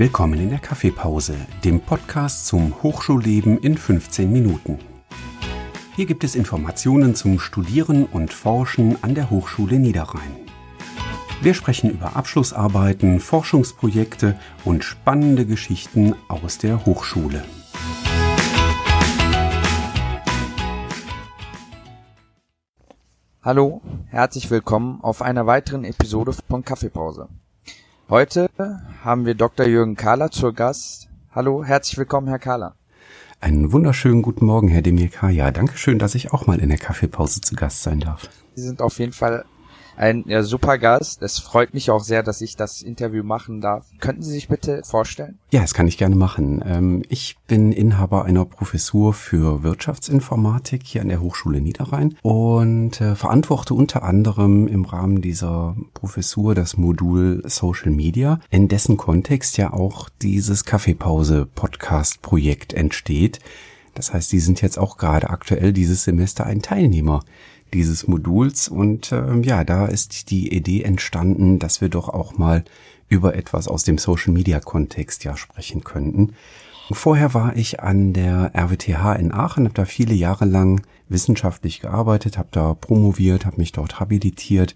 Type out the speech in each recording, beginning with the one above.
Willkommen in der Kaffeepause, dem Podcast zum Hochschulleben in 15 Minuten. Hier gibt es Informationen zum Studieren und Forschen an der Hochschule Niederrhein. Wir sprechen über Abschlussarbeiten, Forschungsprojekte und spannende Geschichten aus der Hochschule. Hallo, herzlich willkommen auf einer weiteren Episode von Kaffeepause. Heute haben wir Dr. Jürgen Kahler zur Gast. Hallo, herzlich willkommen, Herr Kahler. Einen wunderschönen guten Morgen, Herr Demirka. Ja, danke schön, dass ich auch mal in der Kaffeepause zu Gast sein darf. Sie sind auf jeden Fall ein ja, super Gast. Es freut mich auch sehr, dass ich das Interview machen darf. Könnten Sie sich bitte vorstellen? Ja, das kann ich gerne machen. Ähm, ich bin Inhaber einer Professur für Wirtschaftsinformatik hier an der Hochschule Niederrhein und äh, verantworte unter anderem im Rahmen dieser Professur das Modul Social Media, in dessen Kontext ja auch dieses Kaffeepause-Podcast-Projekt entsteht. Das heißt, Sie sind jetzt auch gerade aktuell dieses Semester ein Teilnehmer dieses Moduls. Und ähm, ja, da ist die Idee entstanden, dass wir doch auch mal über etwas aus dem Social-Media-Kontext ja sprechen könnten. Vorher war ich an der RWTH in Aachen, habe da viele Jahre lang wissenschaftlich gearbeitet, habe da promoviert, habe mich dort habilitiert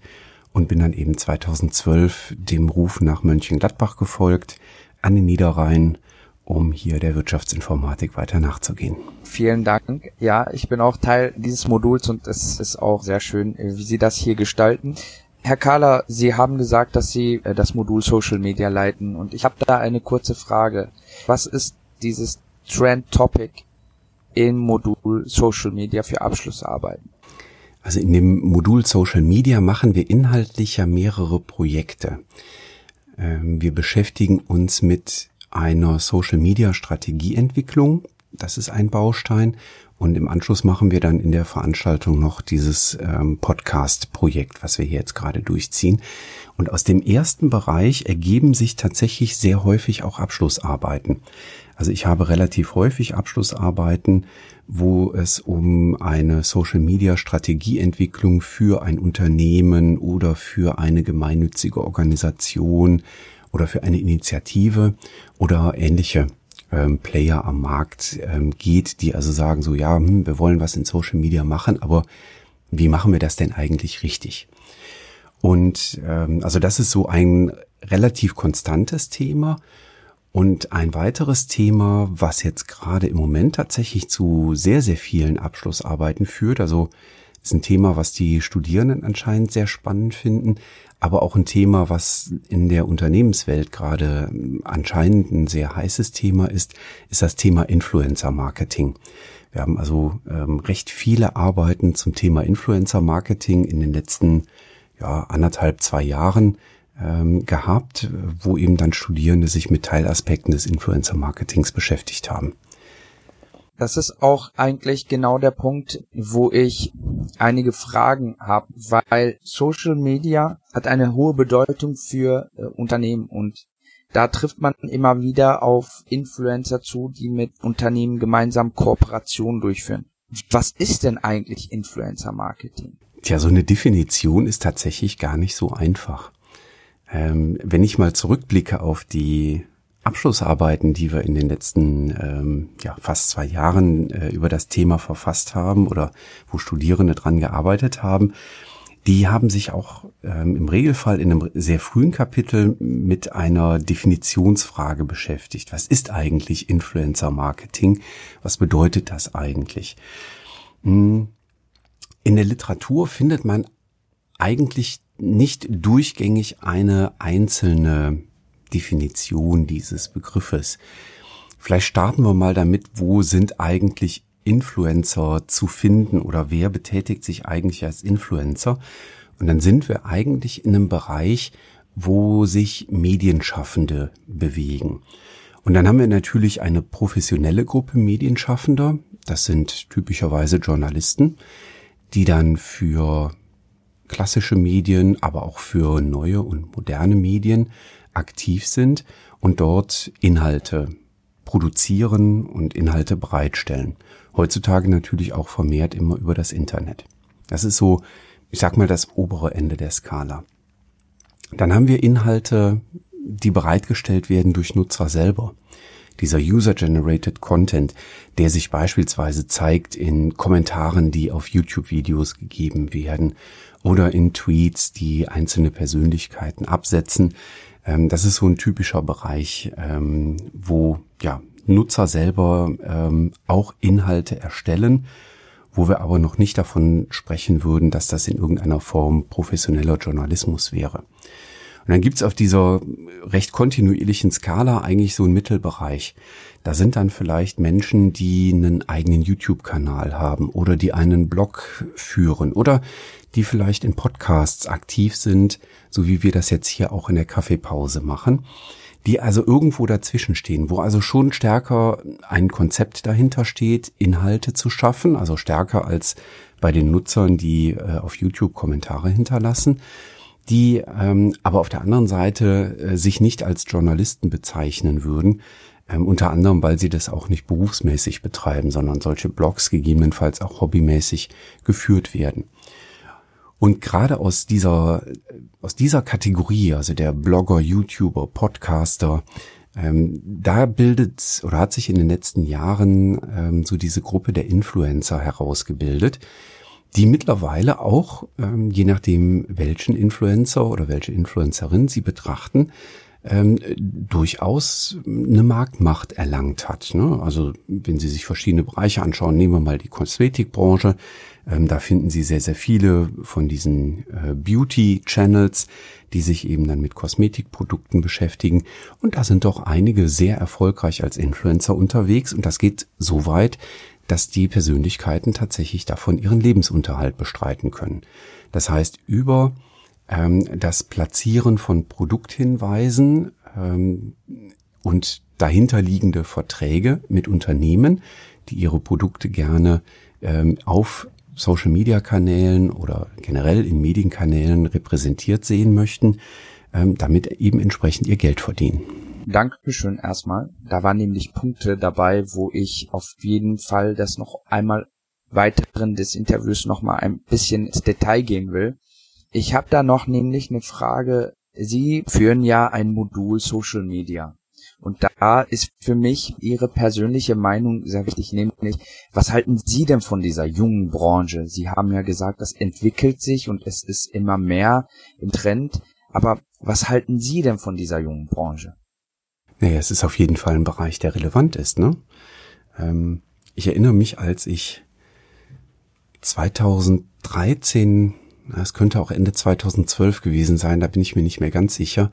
und bin dann eben 2012 dem Ruf nach Mönchengladbach gefolgt, an den Niederrhein um hier der Wirtschaftsinformatik weiter nachzugehen. Vielen Dank. Ja, ich bin auch Teil dieses Moduls und es ist auch sehr schön, wie Sie das hier gestalten. Herr Kahler, Sie haben gesagt, dass Sie äh, das Modul Social Media leiten und ich habe da eine kurze Frage. Was ist dieses Trend Topic im Modul Social Media für Abschlussarbeiten? Also in dem Modul Social Media machen wir inhaltlich ja mehrere Projekte. Ähm, wir beschäftigen uns mit einer Social Media Strategieentwicklung. Das ist ein Baustein. Und im Anschluss machen wir dann in der Veranstaltung noch dieses ähm, Podcast-Projekt, was wir hier jetzt gerade durchziehen. Und aus dem ersten Bereich ergeben sich tatsächlich sehr häufig auch Abschlussarbeiten. Also ich habe relativ häufig Abschlussarbeiten, wo es um eine Social-Media-Strategieentwicklung für ein Unternehmen oder für eine gemeinnützige Organisation oder für eine Initiative oder ähnliche ähm, Player am Markt ähm, geht, die also sagen so, ja, hm, wir wollen was in Social Media machen, aber wie machen wir das denn eigentlich richtig? Und ähm, also das ist so ein relativ konstantes Thema. Und ein weiteres Thema, was jetzt gerade im Moment tatsächlich zu sehr, sehr vielen Abschlussarbeiten führt, also ist ein Thema, was die Studierenden anscheinend sehr spannend finden, aber auch ein Thema, was in der Unternehmenswelt gerade anscheinend ein sehr heißes Thema ist, ist das Thema Influencer Marketing. Wir haben also ähm, recht viele Arbeiten zum Thema Influencer Marketing in den letzten ja, anderthalb, zwei Jahren ähm, gehabt, wo eben dann Studierende sich mit Teilaspekten des Influencer Marketings beschäftigt haben. Das ist auch eigentlich genau der Punkt, wo ich einige Fragen habe, weil Social Media hat eine hohe Bedeutung für äh, Unternehmen und da trifft man immer wieder auf Influencer zu, die mit Unternehmen gemeinsam Kooperationen durchführen. Was ist denn eigentlich Influencer Marketing? Tja, so eine Definition ist tatsächlich gar nicht so einfach. Ähm, wenn ich mal zurückblicke auf die Abschlussarbeiten, die wir in den letzten ähm, ja, fast zwei Jahren äh, über das Thema verfasst haben oder wo Studierende dran gearbeitet haben, die haben sich auch ähm, im Regelfall in einem sehr frühen Kapitel mit einer Definitionsfrage beschäftigt. Was ist eigentlich Influencer Marketing? Was bedeutet das eigentlich? Hm, in der Literatur findet man eigentlich nicht durchgängig eine einzelne Definition dieses Begriffes. Vielleicht starten wir mal damit, wo sind eigentlich Influencer zu finden oder wer betätigt sich eigentlich als Influencer? Und dann sind wir eigentlich in einem Bereich, wo sich Medienschaffende bewegen. Und dann haben wir natürlich eine professionelle Gruppe Medienschaffender. Das sind typischerweise Journalisten, die dann für klassische Medien, aber auch für neue und moderne Medien aktiv sind und dort Inhalte produzieren und Inhalte bereitstellen. Heutzutage natürlich auch vermehrt immer über das Internet. Das ist so, ich sag mal, das obere Ende der Skala. Dann haben wir Inhalte die bereitgestellt werden durch Nutzer selber. Dieser User-Generated Content, der sich beispielsweise zeigt in Kommentaren, die auf YouTube-Videos gegeben werden oder in Tweets, die einzelne Persönlichkeiten absetzen. Ähm, das ist so ein typischer Bereich, ähm, wo ja, Nutzer selber ähm, auch Inhalte erstellen wo wir aber noch nicht davon sprechen würden, dass das in irgendeiner Form professioneller Journalismus wäre. Und dann gibt's auf dieser recht kontinuierlichen Skala eigentlich so einen Mittelbereich. Da sind dann vielleicht Menschen, die einen eigenen YouTube-Kanal haben oder die einen Blog führen oder die vielleicht in Podcasts aktiv sind, so wie wir das jetzt hier auch in der Kaffeepause machen die also irgendwo dazwischen stehen, wo also schon stärker ein Konzept dahinter steht, Inhalte zu schaffen, also stärker als bei den Nutzern, die äh, auf YouTube Kommentare hinterlassen, die ähm, aber auf der anderen Seite äh, sich nicht als Journalisten bezeichnen würden, ähm, unter anderem, weil sie das auch nicht berufsmäßig betreiben, sondern solche Blogs gegebenenfalls auch hobbymäßig geführt werden. Und gerade aus dieser, aus dieser Kategorie, also der Blogger, YouTuber, Podcaster, ähm, da bildet oder hat sich in den letzten Jahren ähm, so diese Gruppe der Influencer herausgebildet, die mittlerweile auch, ähm, je nachdem welchen Influencer oder welche Influencerin sie betrachten, ähm, durchaus eine Marktmacht erlangt hat. Ne? Also wenn Sie sich verschiedene Bereiche anschauen, nehmen wir mal die Kosmetikbranche, ähm, da finden Sie sehr, sehr viele von diesen äh, Beauty-Channels, die sich eben dann mit Kosmetikprodukten beschäftigen. Und da sind doch einige sehr erfolgreich als Influencer unterwegs. Und das geht so weit, dass die Persönlichkeiten tatsächlich davon ihren Lebensunterhalt bestreiten können. Das heißt, über das Platzieren von Produkthinweisen ähm, und dahinterliegende Verträge mit Unternehmen, die ihre Produkte gerne ähm, auf Social-Media-Kanälen oder generell in Medienkanälen repräsentiert sehen möchten, ähm, damit eben entsprechend ihr Geld verdienen. Dankeschön erstmal. Da waren nämlich Punkte dabei, wo ich auf jeden Fall das noch einmal weiteren des Interviews noch mal ein bisschen ins Detail gehen will. Ich habe da noch nämlich eine Frage. Sie führen ja ein Modul Social Media. Und da ist für mich Ihre persönliche Meinung sehr wichtig, nämlich, was halten Sie denn von dieser jungen Branche? Sie haben ja gesagt, das entwickelt sich und es ist immer mehr im Trend. Aber was halten Sie denn von dieser jungen Branche? Naja, es ist auf jeden Fall ein Bereich, der relevant ist. Ne? Ähm, ich erinnere mich, als ich 2013, es könnte auch Ende 2012 gewesen sein, da bin ich mir nicht mehr ganz sicher,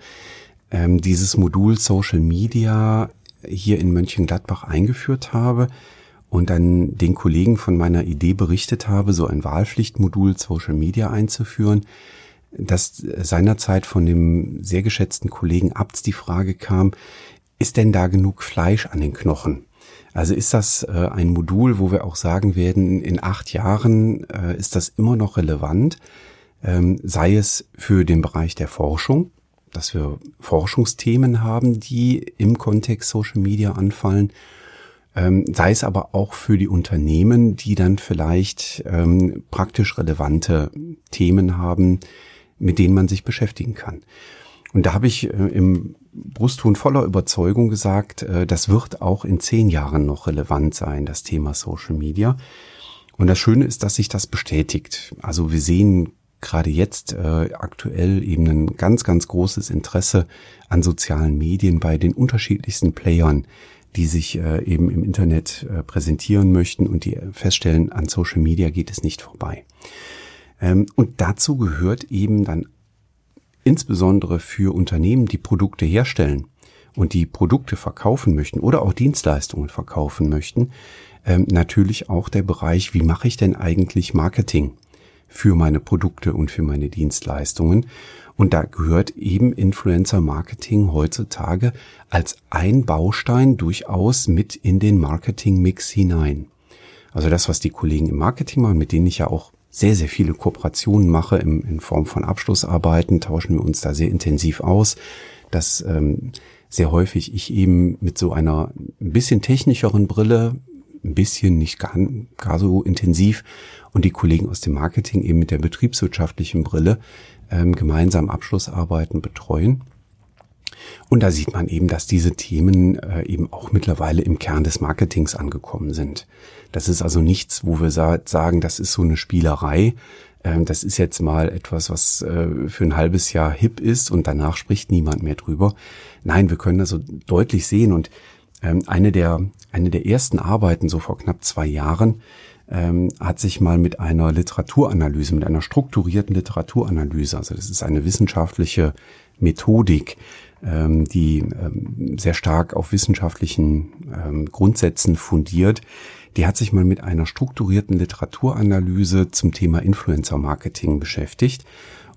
ähm, dieses Modul Social Media hier in Mönchengladbach eingeführt habe und dann den Kollegen von meiner Idee berichtet habe, so ein Wahlpflichtmodul Social Media einzuführen, dass seinerzeit von dem sehr geschätzten Kollegen Abts die Frage kam, ist denn da genug Fleisch an den Knochen? Also ist das äh, ein Modul, wo wir auch sagen werden, in acht Jahren äh, ist das immer noch relevant, ähm, sei es für den Bereich der Forschung, dass wir Forschungsthemen haben, die im Kontext Social Media anfallen, ähm, sei es aber auch für die Unternehmen, die dann vielleicht ähm, praktisch relevante Themen haben, mit denen man sich beschäftigen kann. Und da habe ich äh, im Brustton voller Überzeugung gesagt, äh, das wird auch in zehn Jahren noch relevant sein, das Thema Social Media. Und das Schöne ist, dass sich das bestätigt. Also wir sehen gerade jetzt äh, aktuell eben ein ganz, ganz großes Interesse an sozialen Medien bei den unterschiedlichsten Playern, die sich äh, eben im Internet äh, präsentieren möchten und die feststellen, an Social Media geht es nicht vorbei. Ähm, und dazu gehört eben dann insbesondere für Unternehmen, die Produkte herstellen und die Produkte verkaufen möchten oder auch Dienstleistungen verkaufen möchten, ähm, natürlich auch der Bereich, wie mache ich denn eigentlich Marketing? für meine Produkte und für meine Dienstleistungen. Und da gehört eben Influencer Marketing heutzutage als ein Baustein durchaus mit in den Marketing-Mix hinein. Also das, was die Kollegen im Marketing machen, mit denen ich ja auch sehr, sehr viele Kooperationen mache im, in Form von Abschlussarbeiten, tauschen wir uns da sehr intensiv aus, dass ähm, sehr häufig ich eben mit so einer ein bisschen technischeren Brille ein bisschen, nicht gar, gar so intensiv und die Kollegen aus dem Marketing eben mit der betriebswirtschaftlichen Brille ähm, gemeinsam Abschlussarbeiten betreuen. Und da sieht man eben, dass diese Themen äh, eben auch mittlerweile im Kern des Marketings angekommen sind. Das ist also nichts, wo wir sagen, das ist so eine Spielerei. Ähm, das ist jetzt mal etwas, was äh, für ein halbes Jahr hip ist und danach spricht niemand mehr drüber. Nein, wir können also deutlich sehen und ähm, eine der, eine der ersten Arbeiten, so vor knapp zwei Jahren, ähm, hat sich mal mit einer Literaturanalyse, mit einer strukturierten Literaturanalyse, also das ist eine wissenschaftliche Methodik, ähm, die ähm, sehr stark auf wissenschaftlichen ähm, Grundsätzen fundiert, die hat sich mal mit einer strukturierten Literaturanalyse zum Thema Influencer Marketing beschäftigt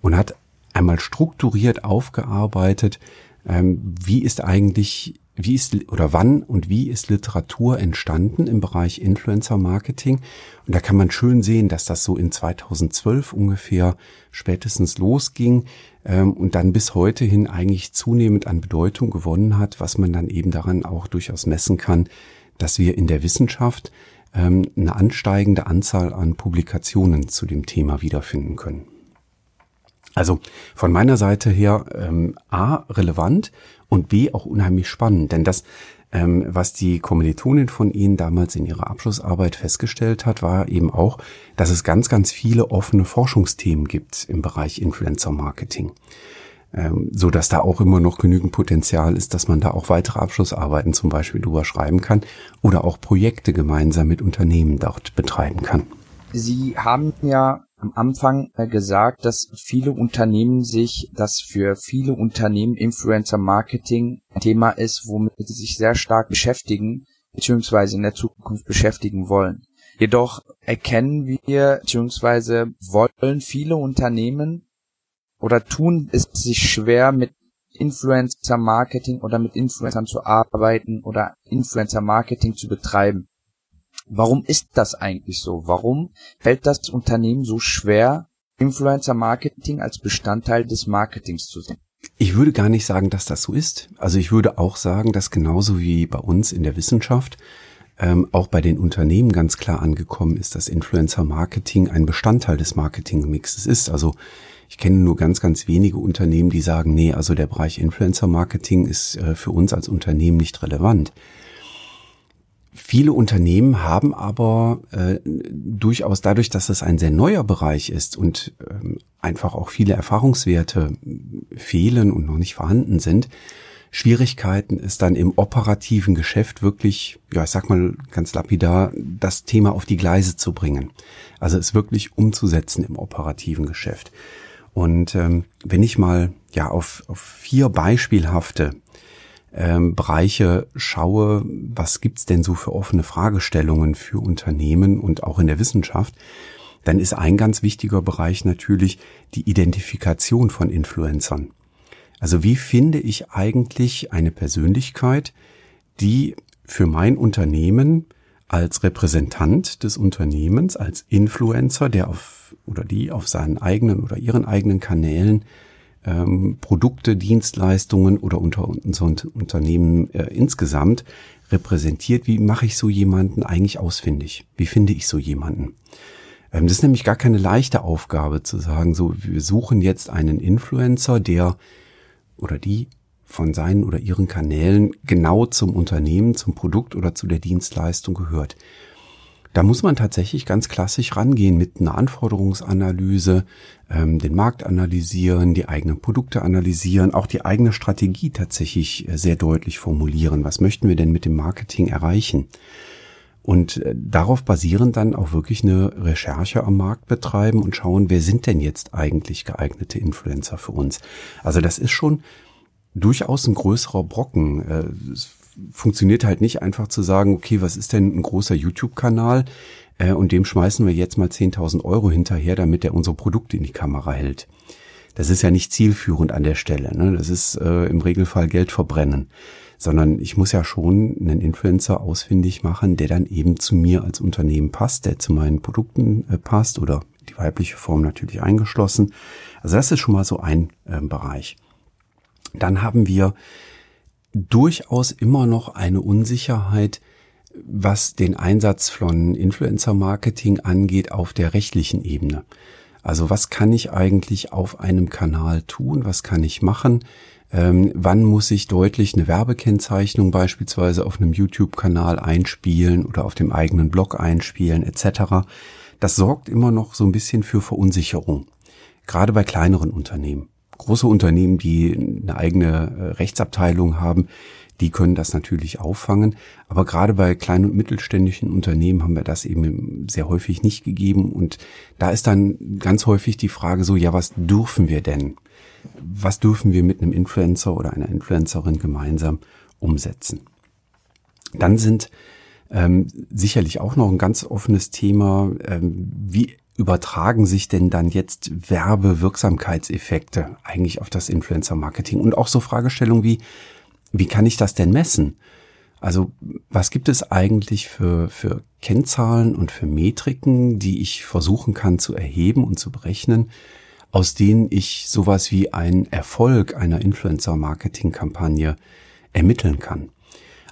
und hat einmal strukturiert aufgearbeitet, ähm, wie ist eigentlich wie ist oder wann und wie ist Literatur entstanden im Bereich Influencer Marketing? Und da kann man schön sehen, dass das so in 2012 ungefähr spätestens losging ähm, und dann bis heute hin eigentlich zunehmend an Bedeutung gewonnen hat, was man dann eben daran auch durchaus messen kann, dass wir in der Wissenschaft ähm, eine ansteigende Anzahl an Publikationen zu dem Thema wiederfinden können. Also von meiner Seite her ähm, A relevant und B auch unheimlich spannend, denn das, ähm, was die Kommilitonin von Ihnen damals in ihrer Abschlussarbeit festgestellt hat, war eben auch, dass es ganz, ganz viele offene Forschungsthemen gibt im Bereich Influencer Marketing. Ähm, so dass da auch immer noch genügend Potenzial ist, dass man da auch weitere Abschlussarbeiten zum Beispiel drüber schreiben kann oder auch Projekte gemeinsam mit Unternehmen dort betreiben kann. Sie haben ja am Anfang äh, gesagt, dass viele Unternehmen sich, dass für viele Unternehmen Influencer Marketing ein Thema ist, womit sie sich sehr stark beschäftigen, beziehungsweise in der Zukunft beschäftigen wollen. Jedoch erkennen wir, beziehungsweise wollen viele Unternehmen oder tun es sich schwer mit Influencer Marketing oder mit Influencern zu arbeiten oder Influencer Marketing zu betreiben. Warum ist das eigentlich so? Warum fällt das Unternehmen so schwer, Influencer Marketing als Bestandteil des Marketings zu sehen? Ich würde gar nicht sagen, dass das so ist. Also ich würde auch sagen, dass genauso wie bei uns in der Wissenschaft ähm, auch bei den Unternehmen ganz klar angekommen ist, dass Influencer Marketing ein Bestandteil des Marketingmixes ist. Also ich kenne nur ganz, ganz wenige Unternehmen, die sagen, nee, also der Bereich Influencer Marketing ist äh, für uns als Unternehmen nicht relevant. Viele Unternehmen haben aber äh, durchaus dadurch, dass es ein sehr neuer Bereich ist und ähm, einfach auch viele Erfahrungswerte fehlen und noch nicht vorhanden sind, Schwierigkeiten ist dann im operativen Geschäft wirklich, ja, ich sag mal ganz lapidar, das Thema auf die Gleise zu bringen. Also es wirklich umzusetzen im operativen Geschäft. Und ähm, wenn ich mal ja auf, auf vier beispielhafte ähm, Bereiche schaue, was gibt's denn so für offene Fragestellungen für Unternehmen und auch in der Wissenschaft, dann ist ein ganz wichtiger Bereich natürlich die Identifikation von Influencern. Also wie finde ich eigentlich eine Persönlichkeit, die für mein Unternehmen als Repräsentant des Unternehmens, als Influencer, der auf oder die auf seinen eigenen oder ihren eigenen Kanälen ähm, Produkte, Dienstleistungen oder unter unseren Unternehmen äh, insgesamt repräsentiert. Wie mache ich so jemanden eigentlich ausfindig? Wie finde ich so jemanden? Ähm, das ist nämlich gar keine leichte Aufgabe zu sagen, so wir suchen jetzt einen Influencer, der oder die von seinen oder ihren Kanälen genau zum Unternehmen, zum Produkt oder zu der Dienstleistung gehört. Da muss man tatsächlich ganz klassisch rangehen mit einer Anforderungsanalyse, ähm, den Markt analysieren, die eigenen Produkte analysieren, auch die eigene Strategie tatsächlich äh, sehr deutlich formulieren. Was möchten wir denn mit dem Marketing erreichen? Und äh, darauf basierend dann auch wirklich eine Recherche am Markt betreiben und schauen, wer sind denn jetzt eigentlich geeignete Influencer für uns? Also das ist schon durchaus ein größerer Brocken. Äh, funktioniert halt nicht einfach zu sagen, okay, was ist denn ein großer YouTube-Kanal? Äh, und dem schmeißen wir jetzt mal 10.000 Euro hinterher, damit er unsere Produkte in die Kamera hält. Das ist ja nicht zielführend an der Stelle. Ne? Das ist äh, im Regelfall Geld verbrennen. Sondern ich muss ja schon einen Influencer ausfindig machen, der dann eben zu mir als Unternehmen passt, der zu meinen Produkten äh, passt oder die weibliche Form natürlich eingeschlossen. Also das ist schon mal so ein äh, Bereich. Dann haben wir durchaus immer noch eine Unsicherheit, was den Einsatz von Influencer-Marketing angeht auf der rechtlichen Ebene. Also was kann ich eigentlich auf einem Kanal tun? Was kann ich machen? Ähm, wann muss ich deutlich eine Werbekennzeichnung beispielsweise auf einem YouTube-Kanal einspielen oder auf dem eigenen Blog einspielen etc. Das sorgt immer noch so ein bisschen für Verunsicherung, gerade bei kleineren Unternehmen. Große Unternehmen, die eine eigene äh, Rechtsabteilung haben, die können das natürlich auffangen. Aber gerade bei kleinen und mittelständischen Unternehmen haben wir das eben sehr häufig nicht gegeben. Und da ist dann ganz häufig die Frage so, ja, was dürfen wir denn? Was dürfen wir mit einem Influencer oder einer Influencerin gemeinsam umsetzen? Dann sind ähm, sicherlich auch noch ein ganz offenes Thema, ähm, wie übertragen sich denn dann jetzt Werbewirksamkeitseffekte eigentlich auf das Influencer-Marketing? Und auch so Fragestellungen wie, wie kann ich das denn messen? Also was gibt es eigentlich für, für Kennzahlen und für Metriken, die ich versuchen kann zu erheben und zu berechnen, aus denen ich sowas wie einen Erfolg einer Influencer-Marketing-Kampagne ermitteln kann?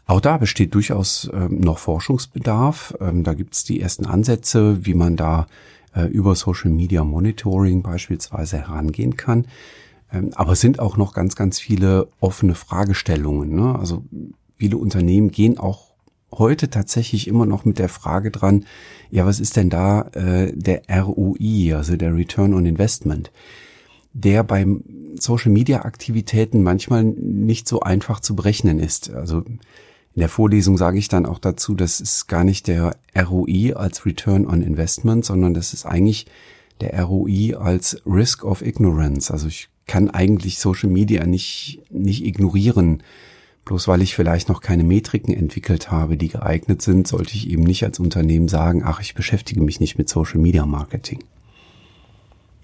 Auch da besteht durchaus ähm, noch Forschungsbedarf. Ähm, da gibt es die ersten Ansätze, wie man da äh, über Social Media Monitoring beispielsweise herangehen kann. Ähm, aber es sind auch noch ganz, ganz viele offene Fragestellungen. Ne? Also viele Unternehmen gehen auch heute tatsächlich immer noch mit der Frage dran, ja, was ist denn da äh, der ROI, also der Return on Investment, der beim Social Media Aktivitäten manchmal nicht so einfach zu berechnen ist. Also in der Vorlesung sage ich dann auch dazu, das ist gar nicht der ROI als Return on Investment, sondern das ist eigentlich der ROI als Risk of Ignorance. Also ich kann eigentlich Social Media nicht, nicht ignorieren. Bloß weil ich vielleicht noch keine Metriken entwickelt habe, die geeignet sind, sollte ich eben nicht als Unternehmen sagen, ach, ich beschäftige mich nicht mit Social Media Marketing.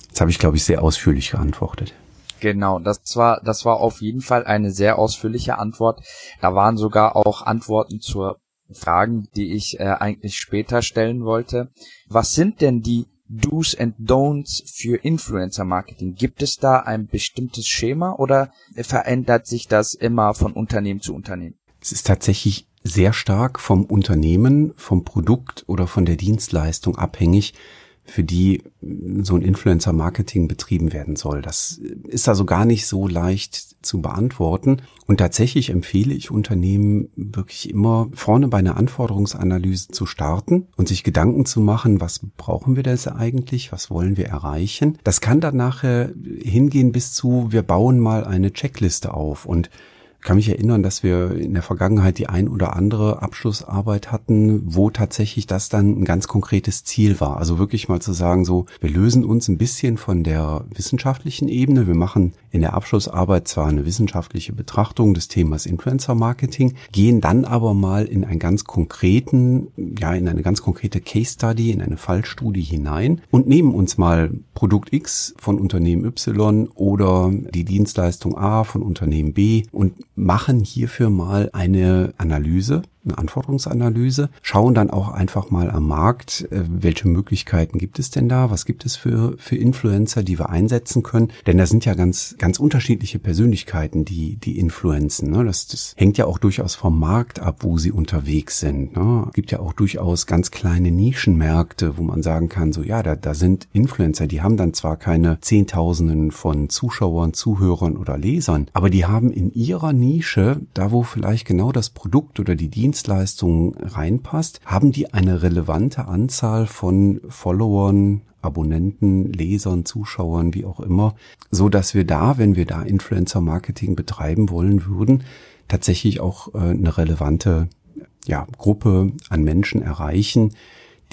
Jetzt habe ich, glaube ich, sehr ausführlich geantwortet. Genau, das war, das war auf jeden Fall eine sehr ausführliche Antwort. Da waren sogar auch Antworten zur Fragen, die ich äh, eigentlich später stellen wollte. Was sind denn die Do's and Don'ts für Influencer Marketing? Gibt es da ein bestimmtes Schema oder verändert sich das immer von Unternehmen zu Unternehmen? Es ist tatsächlich sehr stark vom Unternehmen, vom Produkt oder von der Dienstleistung abhängig, für die so ein Influencer-Marketing betrieben werden soll. Das ist also gar nicht so leicht zu beantworten. Und tatsächlich empfehle ich Unternehmen wirklich immer vorne bei einer Anforderungsanalyse zu starten und sich Gedanken zu machen, was brauchen wir das eigentlich, was wollen wir erreichen. Das kann dann nachher hingehen bis zu, wir bauen mal eine Checkliste auf und kann mich erinnern, dass wir in der Vergangenheit die ein oder andere Abschlussarbeit hatten, wo tatsächlich das dann ein ganz konkretes Ziel war. Also wirklich mal zu sagen, so, wir lösen uns ein bisschen von der wissenschaftlichen Ebene. Wir machen in der Abschlussarbeit zwar eine wissenschaftliche Betrachtung des Themas Influencer Marketing, gehen dann aber mal in einen ganz konkreten, ja, in eine ganz konkrete Case Study, in eine Fallstudie hinein und nehmen uns mal Produkt X von Unternehmen Y oder die Dienstleistung A von Unternehmen B und machen hierfür mal eine Analyse Anforderungsanalyse, schauen dann auch einfach mal am Markt, äh, welche Möglichkeiten gibt es denn da, was gibt es für, für Influencer, die wir einsetzen können. Denn da sind ja ganz, ganz unterschiedliche Persönlichkeiten, die, die influenzen. Ne? Das, das hängt ja auch durchaus vom Markt ab, wo sie unterwegs sind. Ne? Es gibt ja auch durchaus ganz kleine Nischenmärkte, wo man sagen kann, so ja, da, da sind Influencer, die haben dann zwar keine Zehntausenden von Zuschauern, Zuhörern oder Lesern, aber die haben in ihrer Nische, da wo vielleicht genau das Produkt oder die Dienst Dienstleistung reinpasst, haben die eine relevante Anzahl von Followern, Abonnenten, Lesern, Zuschauern, wie auch immer, so dass wir da, wenn wir da Influencer Marketing betreiben wollen würden, tatsächlich auch äh, eine relevante ja, Gruppe an Menschen erreichen,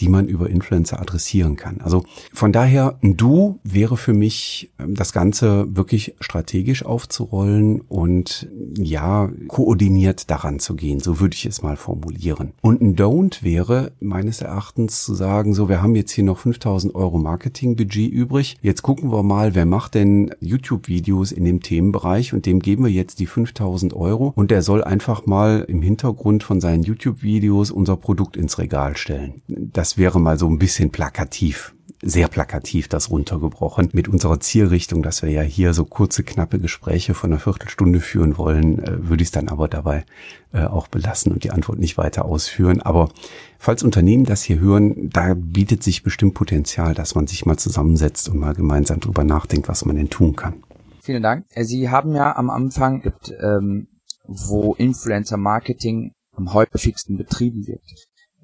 die man über Influencer adressieren kann. Also von daher, ein Du wäre für mich, ähm, das Ganze wirklich strategisch aufzurollen und ja, koordiniert daran zu gehen. So würde ich es mal formulieren. Und ein Don't wäre meines Erachtens zu sagen, so, wir haben jetzt hier noch 5000 Euro Marketingbudget übrig. Jetzt gucken wir mal, wer macht denn YouTube-Videos in dem Themenbereich und dem geben wir jetzt die 5000 Euro und der soll einfach mal im Hintergrund von seinen YouTube-Videos unser Produkt ins Regal stellen. Das das wäre mal so ein bisschen plakativ sehr plakativ das runtergebrochen. Mit unserer Zielrichtung, dass wir ja hier so kurze, knappe Gespräche von einer Viertelstunde führen wollen, äh, würde ich es dann aber dabei äh, auch belassen und die Antwort nicht weiter ausführen. Aber falls Unternehmen das hier hören, da bietet sich bestimmt Potenzial, dass man sich mal zusammensetzt und mal gemeinsam drüber nachdenkt, was man denn tun kann. Vielen Dank. Äh, Sie haben ja am Anfang, ähm, wo Influencer Marketing am häufigsten betrieben wird.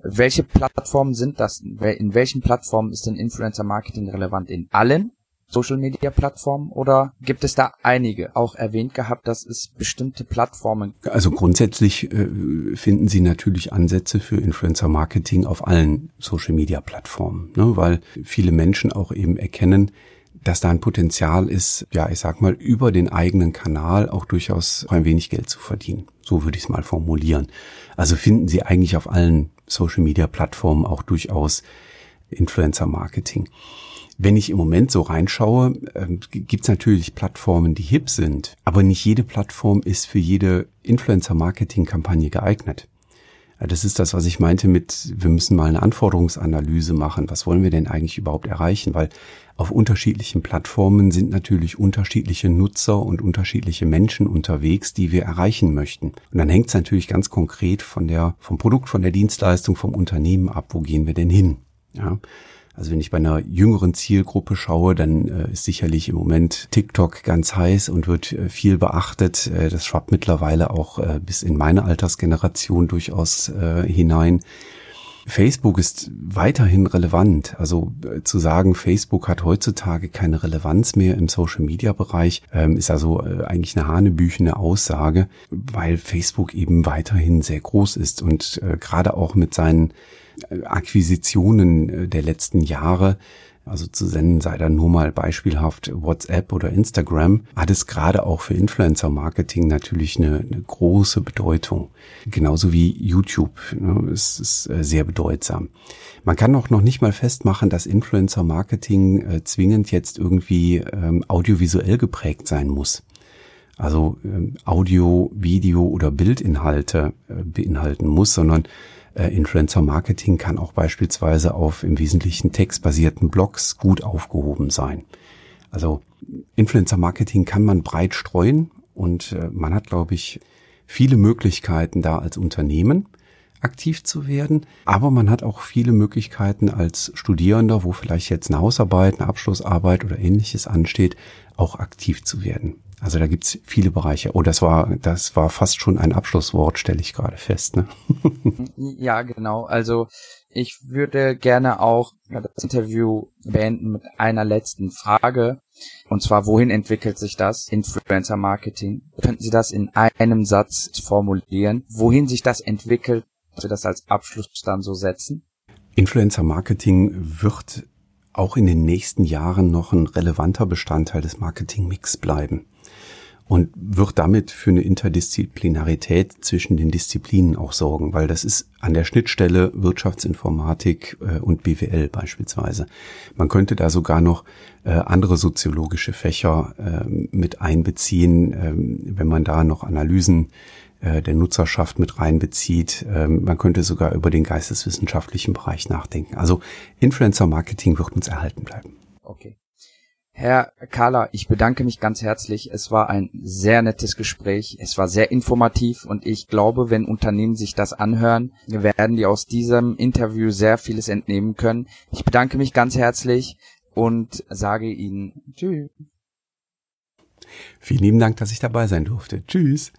Welche Plattformen sind das? In welchen Plattformen ist denn Influencer Marketing relevant? In allen Social Media Plattformen oder gibt es da einige? Auch erwähnt gehabt, dass es bestimmte Plattformen. Also grundsätzlich äh, finden Sie natürlich Ansätze für Influencer Marketing auf allen Social Media Plattformen, ne? weil viele Menschen auch eben erkennen, dass da ein Potenzial ist, ja, ich sag mal, über den eigenen Kanal auch durchaus ein wenig Geld zu verdienen. So würde ich es mal formulieren. Also finden Sie eigentlich auf allen Social Media Plattformen auch durchaus Influencer Marketing. Wenn ich im Moment so reinschaue, äh, gibt es natürlich Plattformen, die hip sind, aber nicht jede Plattform ist für jede Influencer-Marketing-Kampagne geeignet. Das ist das, was ich meinte mit, wir müssen mal eine Anforderungsanalyse machen. Was wollen wir denn eigentlich überhaupt erreichen? Weil auf unterschiedlichen Plattformen sind natürlich unterschiedliche Nutzer und unterschiedliche Menschen unterwegs, die wir erreichen möchten. Und dann hängt es natürlich ganz konkret von der, vom Produkt, von der Dienstleistung, vom Unternehmen ab. Wo gehen wir denn hin? Ja. Also wenn ich bei einer jüngeren Zielgruppe schaue, dann äh, ist sicherlich im Moment TikTok ganz heiß und wird äh, viel beachtet. Äh, das schwappt mittlerweile auch äh, bis in meine Altersgeneration durchaus äh, hinein. Facebook ist weiterhin relevant. Also äh, zu sagen, Facebook hat heutzutage keine Relevanz mehr im Social-Media-Bereich, ähm, ist also äh, eigentlich eine hanebüchene Aussage, weil Facebook eben weiterhin sehr groß ist und äh, gerade auch mit seinen Akquisitionen der letzten Jahre, also zu senden sei dann nur mal beispielhaft WhatsApp oder Instagram, hat es gerade auch für Influencer-Marketing natürlich eine, eine, große Bedeutung. Genauso wie YouTube. Ne, es ist äh, sehr bedeutsam. Man kann auch noch nicht mal festmachen, dass Influencer-Marketing äh, zwingend jetzt irgendwie ähm, audiovisuell geprägt sein muss also ähm, Audio, Video oder Bildinhalte äh, beinhalten muss, sondern Influencer Marketing kann auch beispielsweise auf im Wesentlichen textbasierten Blogs gut aufgehoben sein. Also Influencer Marketing kann man breit streuen und äh, man hat, glaube ich, viele Möglichkeiten da als Unternehmen aktiv zu werden, aber man hat auch viele Möglichkeiten als Studierender, wo vielleicht jetzt eine Hausarbeit, eine Abschlussarbeit oder ähnliches ansteht, auch aktiv zu werden. Also da gibt's viele Bereiche. Oh, das war, das war fast schon ein Abschlusswort, stelle ich gerade fest. Ne? ja, genau. Also ich würde gerne auch das Interview beenden mit einer letzten Frage. Und zwar, wohin entwickelt sich das Influencer Marketing? Könnten Sie das in einem Satz formulieren? Wohin sich das entwickelt, dass wir das als Abschluss dann so setzen? Influencer Marketing wird auch in den nächsten Jahren noch ein relevanter Bestandteil des Marketingmix bleiben und wird damit für eine Interdisziplinarität zwischen den Disziplinen auch sorgen, weil das ist an der Schnittstelle Wirtschaftsinformatik äh, und BWL beispielsweise. Man könnte da sogar noch äh, andere soziologische Fächer äh, mit einbeziehen, ähm, wenn man da noch Analysen äh, der Nutzerschaft mit reinbezieht. Ähm, man könnte sogar über den geisteswissenschaftlichen Bereich nachdenken. Also Influencer Marketing wird uns erhalten bleiben. Okay. Herr Kahler, ich bedanke mich ganz herzlich. Es war ein sehr nettes Gespräch. Es war sehr informativ und ich glaube, wenn Unternehmen sich das anhören, werden die aus diesem Interview sehr vieles entnehmen können. Ich bedanke mich ganz herzlich und sage Ihnen Tschüss. Vielen lieben Dank, dass ich dabei sein durfte. Tschüss.